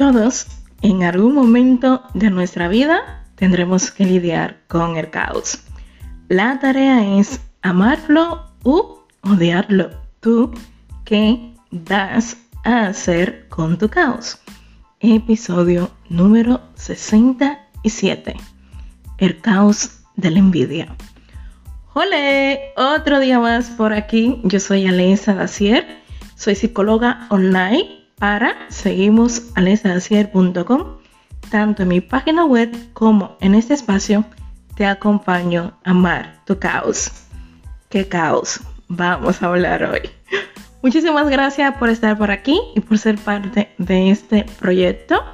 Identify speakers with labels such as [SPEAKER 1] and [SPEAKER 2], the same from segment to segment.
[SPEAKER 1] Todos en algún momento de nuestra vida tendremos que lidiar con el caos. La tarea es amarlo u odiarlo. ¿Tú qué vas a hacer con tu caos? Episodio número 67. El caos de la envidia. Hola, otro día más por aquí. Yo soy Alesa Dacier, soy psicóloga online para seguimos tanto en mi página web como en este espacio te acompaño a amar tu caos. ¿Qué caos vamos a hablar hoy? Muchísimas gracias por estar por aquí y por ser parte de este proyecto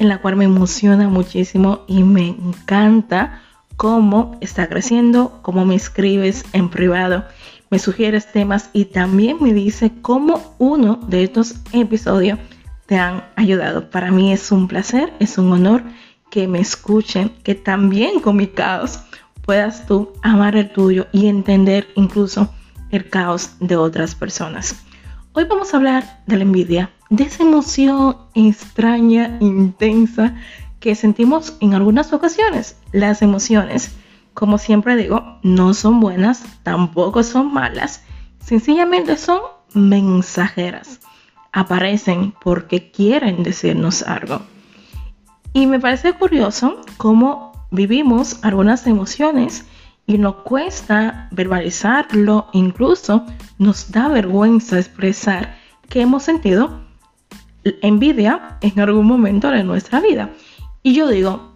[SPEAKER 1] en la cual me emociona muchísimo y me encanta cómo está creciendo, cómo me escribes en privado, me sugieres temas y también me dice cómo uno de estos episodios te han ayudado. Para mí es un placer, es un honor que me escuchen, que también con mi caos puedas tú amar el tuyo y entender incluso el caos de otras personas. Hoy vamos a hablar de la envidia, de esa emoción extraña, intensa que sentimos en algunas ocasiones. Las emociones, como siempre digo, no son buenas, tampoco son malas, sencillamente son mensajeras. Aparecen porque quieren decirnos algo. Y me parece curioso cómo vivimos algunas emociones y nos cuesta verbalizarlo, incluso nos da vergüenza expresar que hemos sentido envidia en algún momento de nuestra vida. Y yo digo,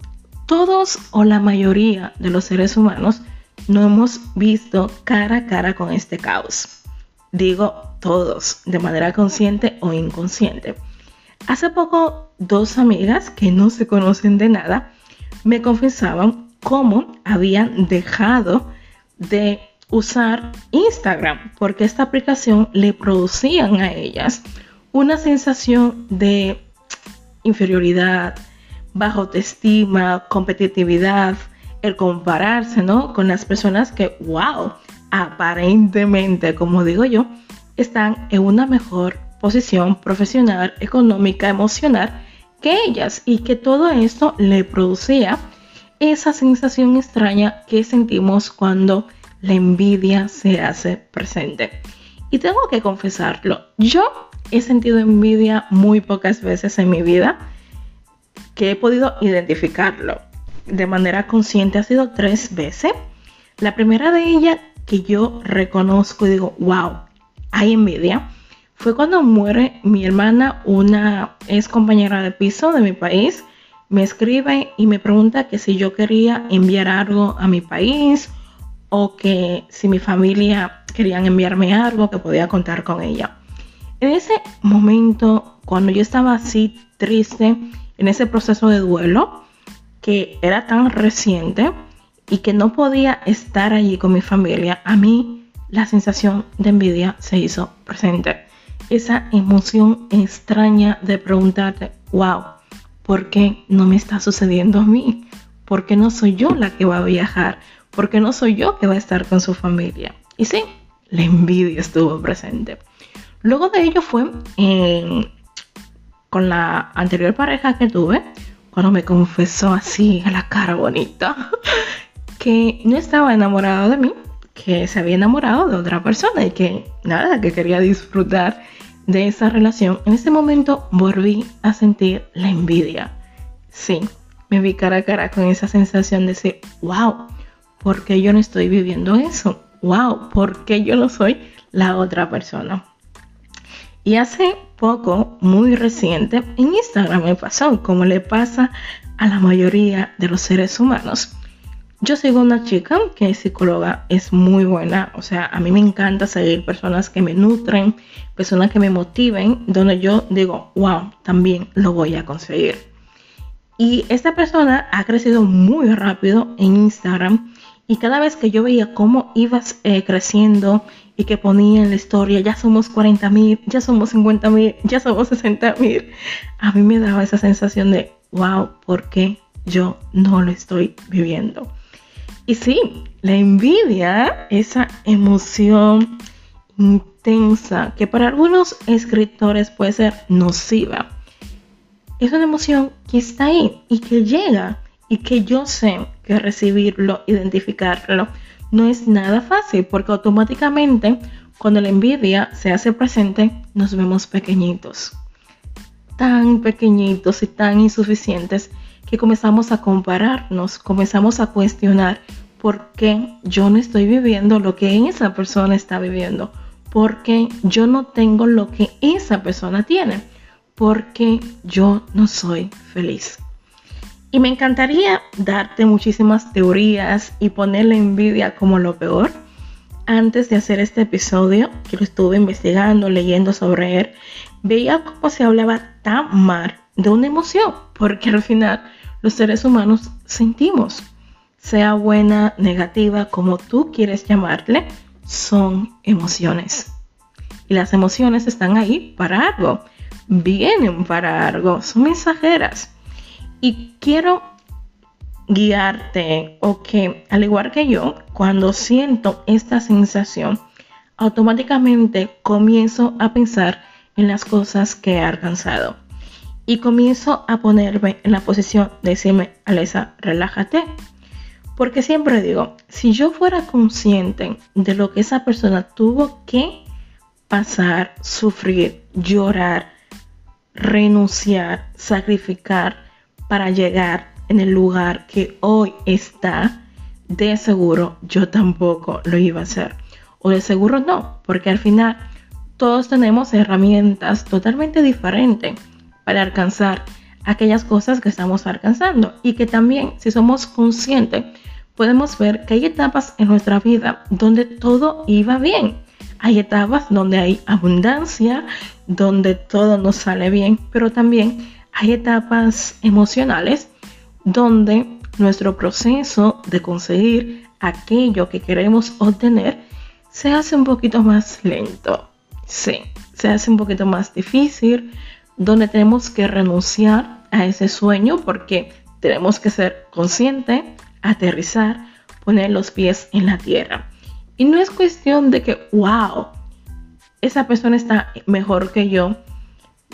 [SPEAKER 1] todos o la mayoría de los seres humanos no hemos visto cara a cara con este caos. Digo todos, de manera consciente o inconsciente. Hace poco, dos amigas que no se conocen de nada me confesaban cómo habían dejado de usar Instagram porque esta aplicación le producían a ellas una sensación de inferioridad, baja autoestima, competitividad, el compararse, ¿no? Con las personas que, wow, aparentemente, como digo yo, están en una mejor posición profesional, económica, emocional que ellas y que todo esto le producía esa sensación extraña que sentimos cuando la envidia se hace presente. Y tengo que confesarlo, yo he sentido envidia muy pocas veces en mi vida que he podido identificarlo de manera consciente ha sido tres veces. La primera de ellas que yo reconozco y digo, wow, hay envidia, fue cuando muere mi hermana, una ex compañera de piso de mi país, me escribe y me pregunta que si yo quería enviar algo a mi país o que si mi familia querían enviarme algo que podía contar con ella. En ese momento, cuando yo estaba así triste, en ese proceso de duelo que era tan reciente y que no podía estar allí con mi familia, a mí la sensación de envidia se hizo presente. Esa emoción extraña de preguntarte, wow, ¿por qué no me está sucediendo a mí? ¿Por qué no soy yo la que va a viajar? ¿Por qué no soy yo que va a estar con su familia? Y sí, la envidia estuvo presente. Luego de ello fue en con la anterior pareja que tuve, cuando me confesó así a la cara bonita, que no estaba enamorado de mí, que se había enamorado de otra persona y que nada, que quería disfrutar de esa relación, en ese momento volví a sentir la envidia. Sí, me vi cara a cara con esa sensación de decir, wow, ¿por qué yo no estoy viviendo eso? Wow, ¿por qué yo no soy la otra persona? Y hace poco, muy reciente, en Instagram me pasó, como le pasa a la mayoría de los seres humanos. Yo sigo una chica que es psicóloga, es muy buena, o sea, a mí me encanta seguir personas que me nutren, personas que me motiven, donde yo digo, wow, también lo voy a conseguir. Y esta persona ha crecido muy rápido en Instagram y cada vez que yo veía cómo ibas eh, creciendo y que ponía en la historia, ya somos 40 mil, ya somos 50 mil, ya somos 60 mil, a mí me daba esa sensación de, wow, ¿por qué yo no lo estoy viviendo? Y sí, la envidia, esa emoción intensa que para algunos escritores puede ser nociva, es una emoción que está ahí y que llega y que yo sé que recibirlo, identificarlo, no es nada fácil porque automáticamente cuando la envidia se hace presente nos vemos pequeñitos, tan pequeñitos y tan insuficientes que comenzamos a compararnos, comenzamos a cuestionar por qué yo no estoy viviendo lo que esa persona está viviendo, por qué yo no tengo lo que esa persona tiene, porque yo no soy feliz. Y me encantaría darte muchísimas teorías y poner la envidia como lo peor. Antes de hacer este episodio, que lo estuve investigando, leyendo sobre él, veía cómo se hablaba tan mal de una emoción, porque al final los seres humanos sentimos, sea buena, negativa, como tú quieres llamarle, son emociones. Y las emociones están ahí para algo, vienen para algo, son mensajeras. Y quiero guiarte o que, al igual que yo, cuando siento esta sensación, automáticamente comienzo a pensar en las cosas que he alcanzado. Y comienzo a ponerme en la posición de decirme, Alesa, relájate. Porque siempre digo, si yo fuera consciente de lo que esa persona tuvo que pasar, sufrir, llorar, renunciar, sacrificar, para llegar en el lugar que hoy está, de seguro yo tampoco lo iba a hacer. O de seguro no, porque al final todos tenemos herramientas totalmente diferentes para alcanzar aquellas cosas que estamos alcanzando. Y que también, si somos conscientes, podemos ver que hay etapas en nuestra vida donde todo iba bien. Hay etapas donde hay abundancia, donde todo nos sale bien, pero también hay etapas emocionales donde nuestro proceso de conseguir aquello que queremos obtener se hace un poquito más lento. Sí, se hace un poquito más difícil, donde tenemos que renunciar a ese sueño porque tenemos que ser conscientes, aterrizar, poner los pies en la tierra. Y no es cuestión de que, wow, esa persona está mejor que yo,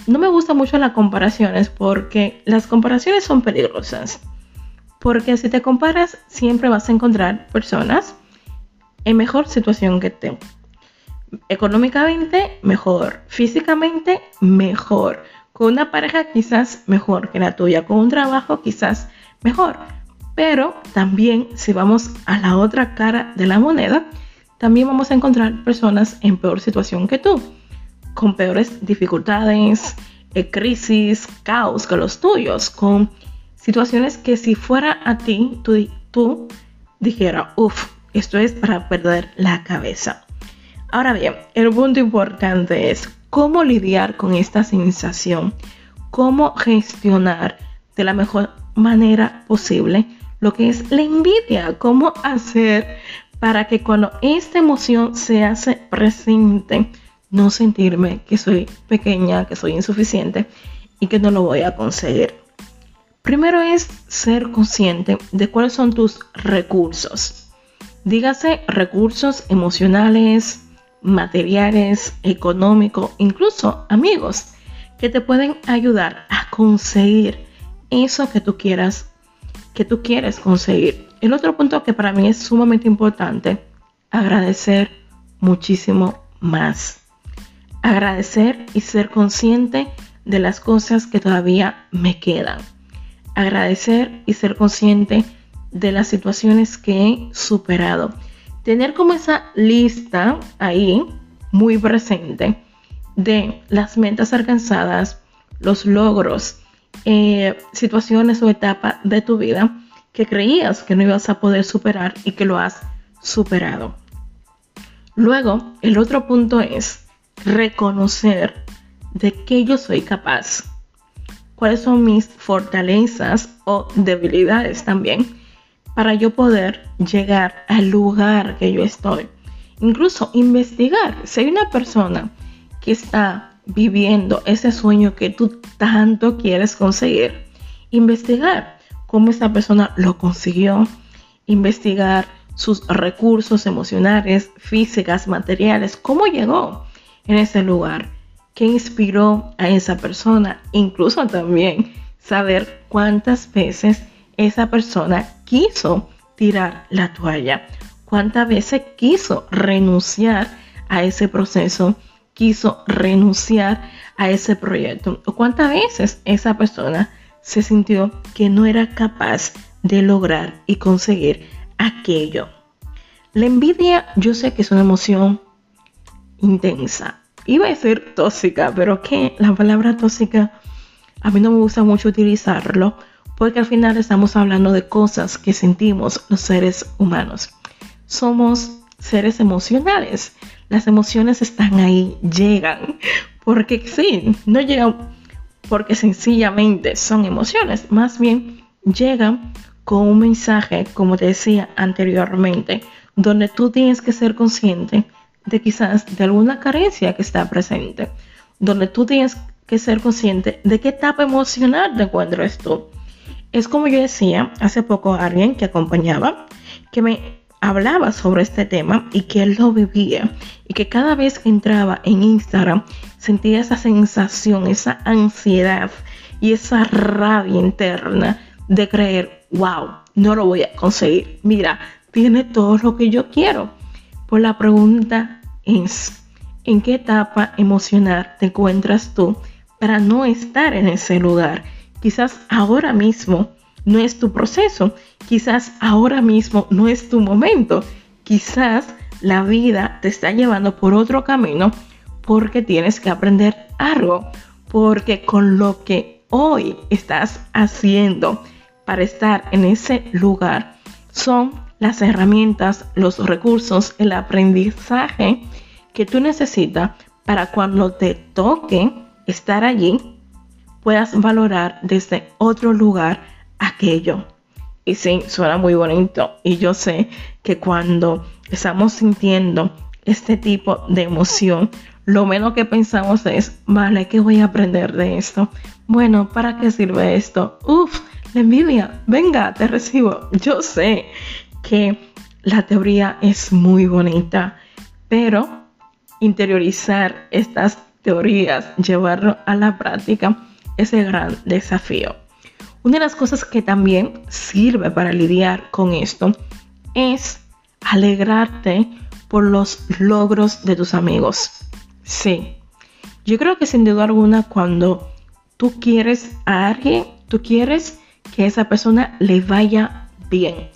[SPEAKER 1] no me gustan mucho las comparaciones porque las comparaciones son peligrosas. Porque si te comparas, siempre vas a encontrar personas en mejor situación que tú. Económicamente, mejor. Físicamente, mejor. Con una pareja, quizás mejor que la tuya. Con un trabajo, quizás mejor. Pero también, si vamos a la otra cara de la moneda, también vamos a encontrar personas en peor situación que tú con peores dificultades, eh, crisis, caos que los tuyos, con situaciones que si fuera a ti, tú, dijera, uff, esto es para perder la cabeza. Ahora bien, el punto importante es cómo lidiar con esta sensación, cómo gestionar de la mejor manera posible lo que es la envidia, cómo hacer para que cuando esta emoción se hace presente, no sentirme que soy pequeña, que soy insuficiente y que no lo voy a conseguir. Primero es ser consciente de cuáles son tus recursos. Dígase recursos emocionales, materiales, económicos, incluso amigos, que te pueden ayudar a conseguir eso que tú quieras, que tú quieres conseguir. El otro punto que para mí es sumamente importante, agradecer muchísimo más agradecer y ser consciente de las cosas que todavía me quedan. Agradecer y ser consciente de las situaciones que he superado. Tener como esa lista ahí muy presente de las metas alcanzadas, los logros, eh, situaciones o etapas de tu vida que creías que no ibas a poder superar y que lo has superado. Luego, el otro punto es reconocer de qué yo soy capaz, cuáles son mis fortalezas o debilidades también, para yo poder llegar al lugar que yo estoy. Incluso investigar. Si hay una persona que está viviendo ese sueño que tú tanto quieres conseguir, investigar cómo esa persona lo consiguió, investigar sus recursos emocionales, físicas, materiales, cómo llegó en ese lugar. qué inspiró a esa persona, incluso también saber cuántas veces esa persona quiso tirar la toalla, cuántas veces quiso renunciar a ese proceso, quiso renunciar a ese proyecto, o cuántas veces esa persona se sintió que no era capaz de lograr y conseguir aquello. La envidia yo sé que es una emoción intensa. Iba a decir tóxica, pero que la palabra tóxica a mí no me gusta mucho utilizarlo porque al final estamos hablando de cosas que sentimos los seres humanos. Somos seres emocionales. Las emociones están ahí, llegan. Porque sí, no llegan porque sencillamente son emociones, más bien llegan con un mensaje, como te decía anteriormente, donde tú tienes que ser consciente de quizás de alguna carencia que está presente, donde tú tienes que ser consciente de qué etapa emocional te encuentras tú. Es como yo decía hace poco a alguien que acompañaba, que me hablaba sobre este tema y que él lo vivía y que cada vez que entraba en Instagram sentía esa sensación, esa ansiedad y esa rabia interna de creer, wow, no lo voy a conseguir. Mira, tiene todo lo que yo quiero. Pues la pregunta es, ¿en qué etapa emocional te encuentras tú para no estar en ese lugar? Quizás ahora mismo no es tu proceso, quizás ahora mismo no es tu momento, quizás la vida te está llevando por otro camino porque tienes que aprender algo, porque con lo que hoy estás haciendo para estar en ese lugar son las herramientas, los recursos, el aprendizaje que tú necesitas para cuando te toque estar allí, puedas valorar desde otro lugar aquello. Y sí, suena muy bonito. Y yo sé que cuando estamos sintiendo este tipo de emoción, lo menos que pensamos es, vale, ¿qué voy a aprender de esto? Bueno, ¿para qué sirve esto? Uf, la envidia, venga, te recibo. Yo sé que la teoría es muy bonita, pero interiorizar estas teorías, llevarlo a la práctica, es el gran desafío. Una de las cosas que también sirve para lidiar con esto es alegrarte por los logros de tus amigos. Sí, yo creo que sin duda alguna cuando tú quieres a alguien, tú quieres que esa persona le vaya bien.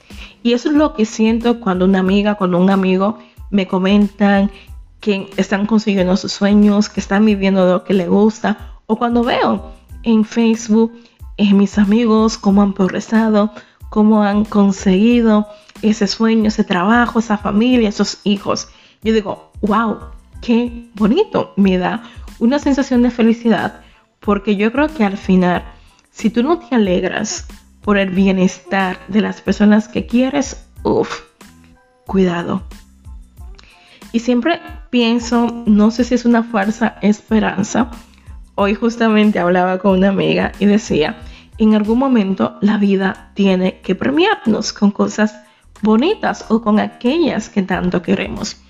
[SPEAKER 1] Y eso es lo que siento cuando una amiga, cuando un amigo me comentan que están consiguiendo sus sueños, que están viviendo lo que le gusta, o cuando veo en Facebook en mis amigos cómo han progresado, cómo han conseguido ese sueño, ese trabajo, esa familia, esos hijos. Yo digo, wow, qué bonito, me da una sensación de felicidad, porque yo creo que al final si tú no te alegras por el bienestar de las personas que quieres, uff, cuidado. Y siempre pienso, no sé si es una falsa esperanza. Hoy justamente hablaba con una amiga y decía, en algún momento la vida tiene que premiarnos con cosas bonitas o con aquellas que tanto queremos.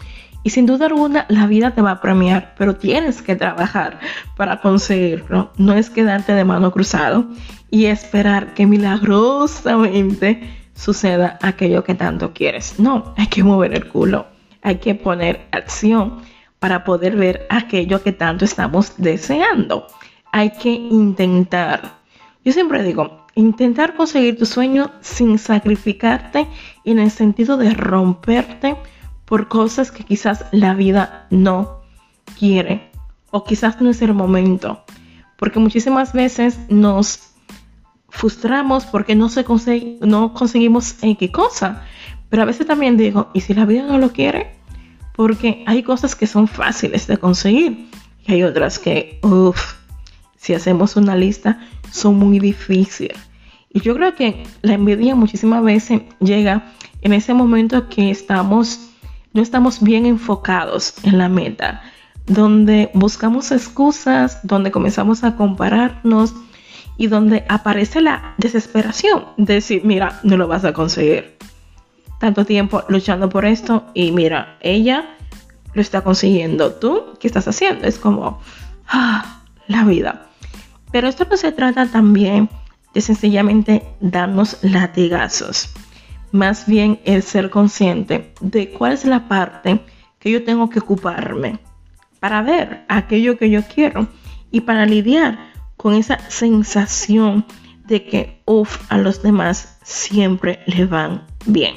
[SPEAKER 1] Y sin duda alguna la vida te va a premiar, pero tienes que trabajar para conseguirlo. No es quedarte de mano cruzado y esperar que milagrosamente suceda aquello que tanto quieres. No, hay que mover el culo, hay que poner acción para poder ver aquello que tanto estamos deseando. Hay que intentar. Yo siempre digo, intentar conseguir tu sueño sin sacrificarte en el sentido de romperte por cosas que quizás la vida no quiere o quizás no es el momento. Porque muchísimas veces nos frustramos porque no, se no conseguimos X cosa. Pero a veces también digo, ¿y si la vida no lo quiere? Porque hay cosas que son fáciles de conseguir y hay otras que, uff, si hacemos una lista, son muy difíciles. Y yo creo que la envidia muchísimas veces llega en ese momento que estamos no estamos bien enfocados en la meta, donde buscamos excusas, donde comenzamos a compararnos y donde aparece la desesperación de decir, mira, no lo vas a conseguir. Tanto tiempo luchando por esto y mira, ella lo está consiguiendo. ¿Tú qué estás haciendo? Es como, ah, la vida. Pero esto no se trata también de sencillamente darnos latigazos. Más bien el ser consciente de cuál es la parte que yo tengo que ocuparme para ver aquello que yo quiero y para lidiar con esa sensación de que, uff, a los demás siempre le van bien.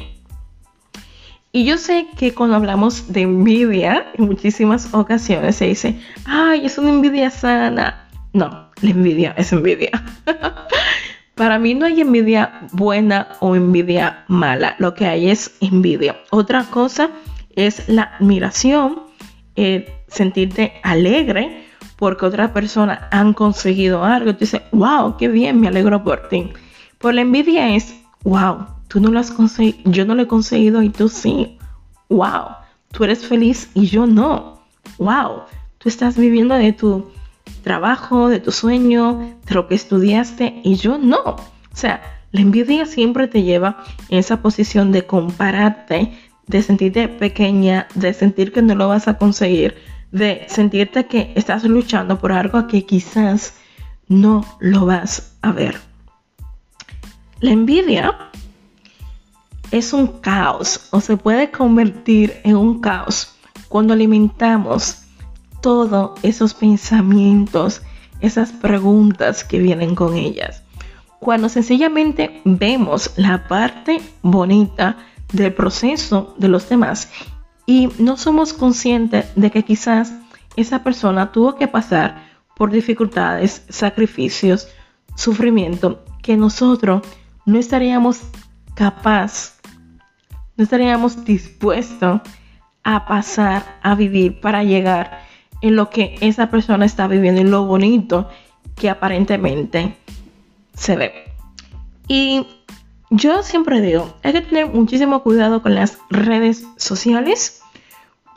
[SPEAKER 1] Y yo sé que cuando hablamos de envidia, en muchísimas ocasiones se dice, ay, es una envidia sana. No, la envidia es envidia. Para mí no hay envidia buena o envidia mala, lo que hay es envidia. Otra cosa es la admiración, sentirte alegre porque otra persona han conseguido algo. Dices, wow, qué bien, me alegro por ti. Por la envidia es, wow, tú no lo has conseguido, yo no lo he conseguido y tú sí. Wow, tú eres feliz y yo no. Wow, tú estás viviendo de tu trabajo, de tu sueño, de lo que estudiaste y yo no. O sea, la envidia siempre te lleva en esa posición de compararte, de sentirte pequeña, de sentir que no lo vas a conseguir, de sentirte que estás luchando por algo que quizás no lo vas a ver. La envidia es un caos o se puede convertir en un caos cuando alimentamos todos esos pensamientos, esas preguntas que vienen con ellas. Cuando sencillamente vemos la parte bonita del proceso de los demás y no somos conscientes de que quizás esa persona tuvo que pasar por dificultades, sacrificios, sufrimiento que nosotros no estaríamos capaz, no estaríamos dispuestos a pasar a vivir para llegar en lo que esa persona está viviendo, en lo bonito que aparentemente se ve. Y yo siempre digo, hay que tener muchísimo cuidado con las redes sociales,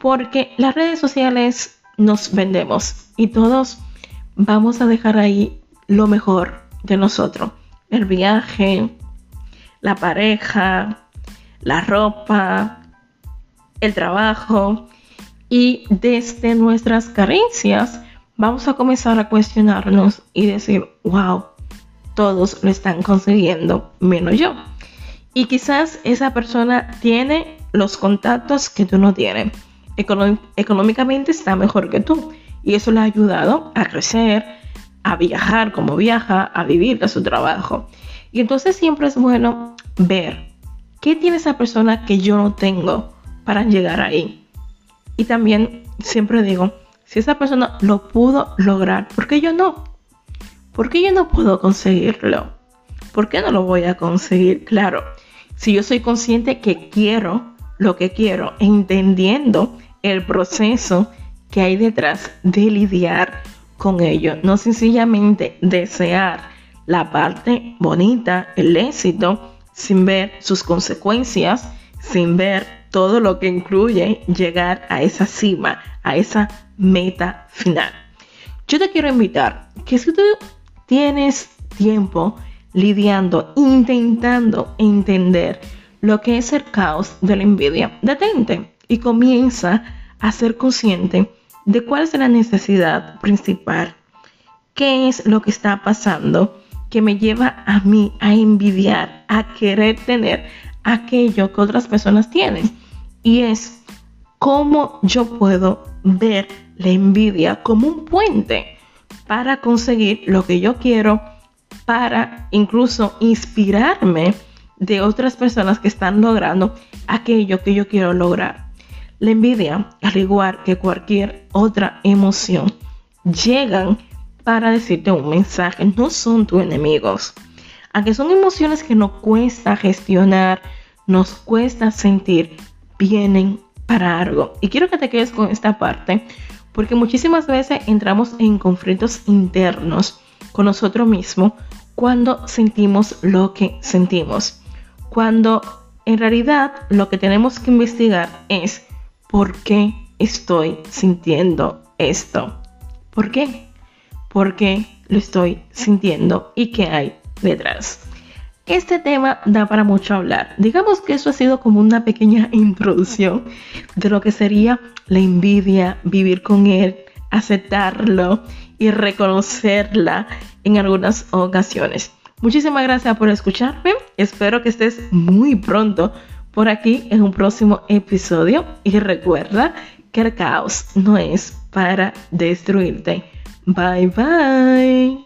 [SPEAKER 1] porque las redes sociales nos vendemos y todos vamos a dejar ahí lo mejor de nosotros. El viaje, la pareja, la ropa, el trabajo. Y desde nuestras carencias vamos a comenzar a cuestionarnos y decir, wow, todos lo están consiguiendo, menos yo. Y quizás esa persona tiene los contactos que tú no tienes. económicamente está mejor que tú. Y eso le ha ayudado a crecer, a viajar como viaja, a vivir de su trabajo. Y entonces siempre es bueno ver qué tiene esa persona que yo no tengo para llegar ahí. Y también siempre digo, si esa persona lo pudo lograr, ¿por qué yo no? ¿Por qué yo no puedo conseguirlo? ¿Por qué no lo voy a conseguir? Claro, si yo soy consciente que quiero lo que quiero, entendiendo el proceso que hay detrás de lidiar con ello, no sencillamente desear la parte bonita, el éxito, sin ver sus consecuencias, sin ver todo lo que incluye llegar a esa cima, a esa meta final. Yo te quiero invitar que si tú tienes tiempo lidiando, intentando entender lo que es el caos de la envidia, detente y comienza a ser consciente de cuál es la necesidad principal, qué es lo que está pasando que me lleva a mí a envidiar, a querer tener aquello que otras personas tienen. Y es cómo yo puedo ver la envidia como un puente para conseguir lo que yo quiero, para incluso inspirarme de otras personas que están logrando aquello que yo quiero lograr. La envidia, al igual que cualquier otra emoción, llegan para decirte un mensaje, no son tus enemigos. Aunque son emociones que nos cuesta gestionar, nos cuesta sentir, vienen para algo. Y quiero que te quedes con esta parte porque muchísimas veces entramos en conflictos internos con nosotros mismos cuando sentimos lo que sentimos. Cuando en realidad lo que tenemos que investigar es por qué estoy sintiendo esto. ¿Por qué? ¿Por qué lo estoy sintiendo y qué hay detrás? Este tema da para mucho hablar. Digamos que eso ha sido como una pequeña introducción de lo que sería la envidia, vivir con él, aceptarlo y reconocerla en algunas ocasiones. Muchísimas gracias por escucharme. Espero que estés muy pronto por aquí en un próximo episodio. Y recuerda que el caos no es para destruirte. Bye bye.